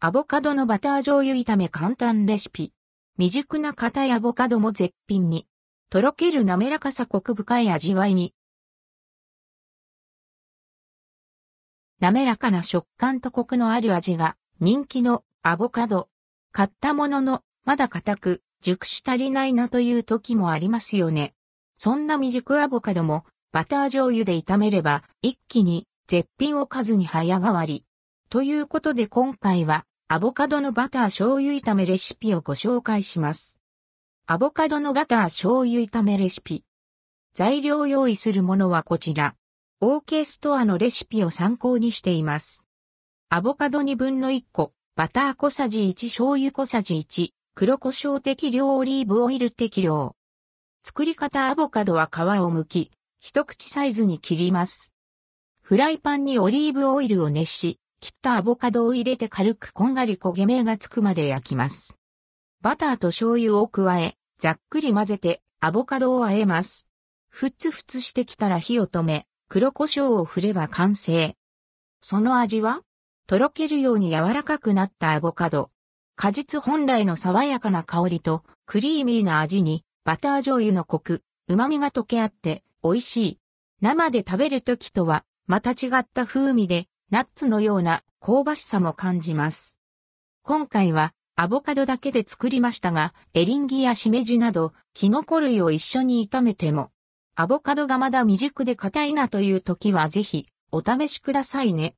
アボカドのバター醤油炒め簡単レシピ。未熟な硬いアボカドも絶品に。とろける滑らかさコク深い味わいに。滑らかな食感とコクのある味が人気のアボカド。買ったものの、まだ硬く、熟し足りないなという時もありますよね。そんな未熟アボカドも、バター醤油で炒めれば、一気に絶品おかずに早変わり。ということで今回は、アボカドのバター醤油炒めレシピをご紹介します。アボカドのバター醤油炒めレシピ。材料用意するものはこちら。OK ストアのレシピを参考にしています。アボカド2分の1個、バター小さじ1醤油小さじ1、黒胡椒適量オリーブオイル適量。作り方アボカドは皮を剥き、一口サイズに切ります。フライパンにオリーブオイルを熱し、切ったアボカドを入れて軽くこんがり焦げ目がつくまで焼きます。バターと醤油を加え、ざっくり混ぜてアボカドを和えます。ふつふつしてきたら火を止め、黒胡椒を振れば完成。その味はとろけるように柔らかくなったアボカド。果実本来の爽やかな香りとクリーミーな味にバター醤油のコク、旨味が溶け合って美味しい。生で食べるときとはまた違った風味でナッツのような香ばしさも感じます。今回はアボカドだけで作りましたが、エリンギやしめじなど、キノコ類を一緒に炒めても、アボカドがまだ未熟で硬いなという時はぜひ、お試しくださいね。